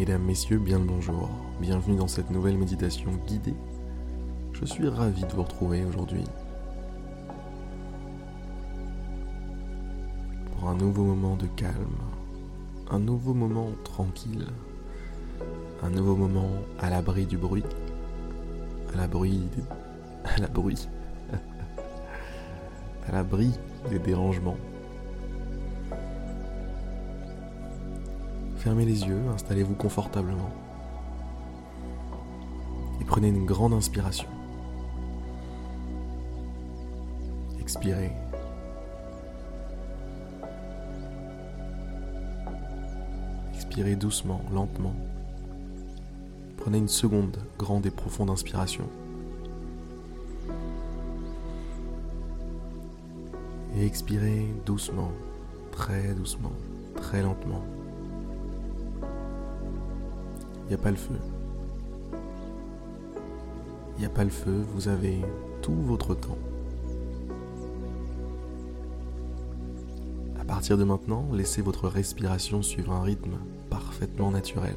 Mesdames, Messieurs, bien le bonjour. Bienvenue dans cette nouvelle méditation guidée. Je suis ravi de vous retrouver aujourd'hui pour un nouveau moment de calme, un nouveau moment tranquille, un nouveau moment à l'abri du bruit, à l'abri des... à l'abri à l'abri des dérangements. Fermez les yeux, installez-vous confortablement et prenez une grande inspiration. Expirez. Expirez doucement, lentement. Prenez une seconde grande et profonde inspiration. Et expirez doucement, très doucement, très lentement. N'y a pas le feu. Il n'y a pas le feu, vous avez tout votre temps. À partir de maintenant, laissez votre respiration suivre un rythme parfaitement naturel.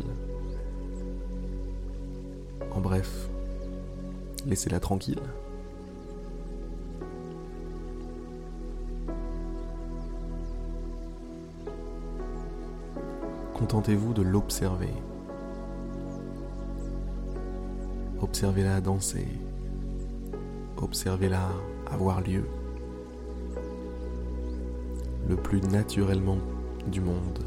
En bref, laissez-la tranquille. Contentez-vous de l'observer. Observez-la danser. Observez-la avoir lieu. Le plus naturellement du monde.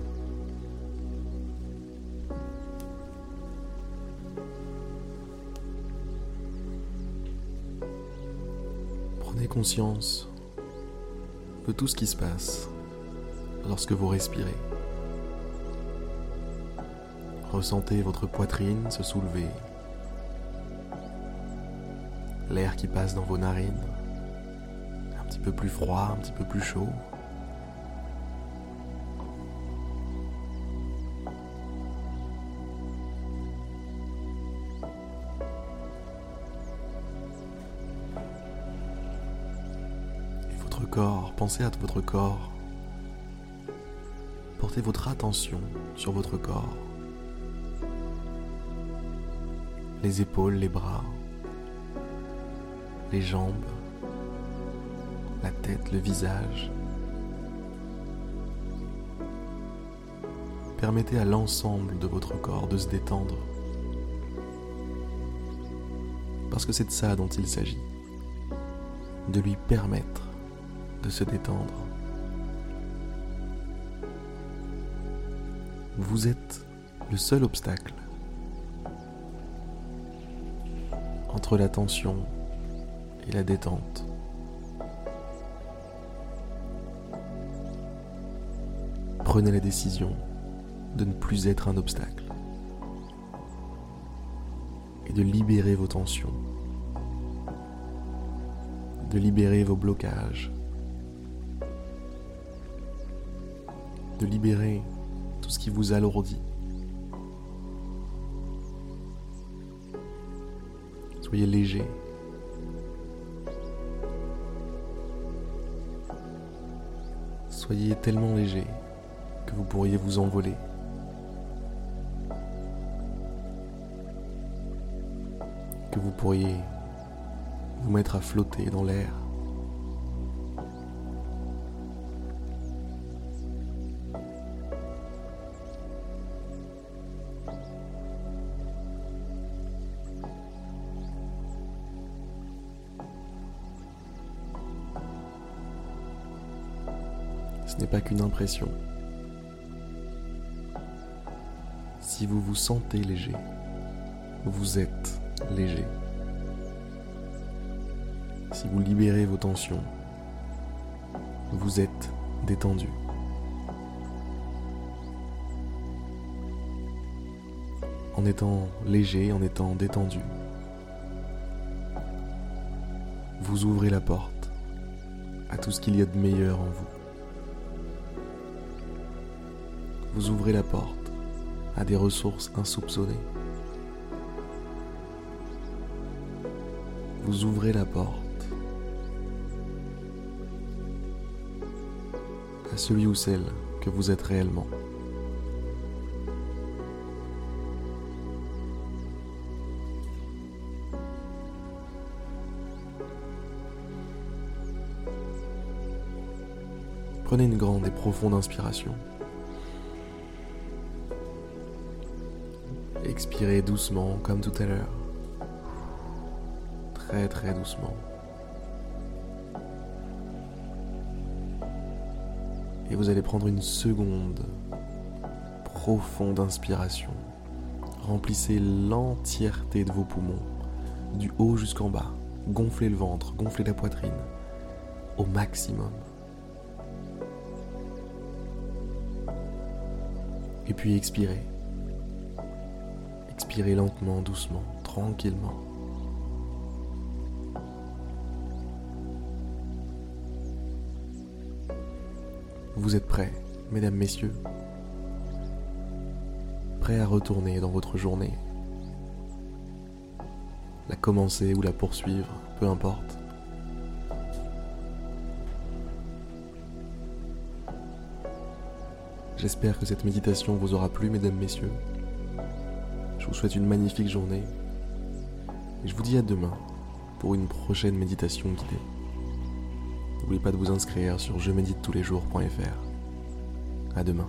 Prenez conscience de tout ce qui se passe lorsque vous respirez. Ressentez votre poitrine se soulever, l'air qui passe dans vos narines, un petit peu plus froid, un petit peu plus chaud. Et votre corps, pensez à votre corps. Portez votre attention sur votre corps. Les épaules, les bras, les jambes, la tête, le visage. Permettez à l'ensemble de votre corps de se détendre. Parce que c'est de ça dont il s'agit. De lui permettre de se détendre. Vous êtes le seul obstacle entre la tension et la détente. Prenez la décision de ne plus être un obstacle et de libérer vos tensions, de libérer vos blocages, de libérer tout ce qui vous alourdit. Soyez léger. Soyez tellement léger que vous pourriez vous envoler. Que vous pourriez vous mettre à flotter dans l'air. N'est pas qu'une impression. Si vous vous sentez léger, vous êtes léger. Si vous libérez vos tensions, vous êtes détendu. En étant léger, en étant détendu, vous ouvrez la porte à tout ce qu'il y a de meilleur en vous. vous ouvrez la porte à des ressources insoupçonnées. Vous ouvrez la porte à celui ou celle que vous êtes réellement. Prenez une grande et profonde inspiration. Expirez doucement comme tout à l'heure. Très très doucement. Et vous allez prendre une seconde profonde inspiration. Remplissez l'entièreté de vos poumons, du haut jusqu'en bas. Gonflez le ventre, gonflez la poitrine au maximum. Et puis expirez. Lentement, doucement, tranquillement. Vous êtes prêts, mesdames, messieurs? Prêts à retourner dans votre journée? La commencer ou la poursuivre, peu importe. J'espère que cette méditation vous aura plu, mesdames, messieurs. Je vous souhaite une magnifique journée. Et je vous dis à demain pour une prochaine méditation guidée. N'oubliez pas de vous inscrire sur je médite tous les jours.fr. À demain.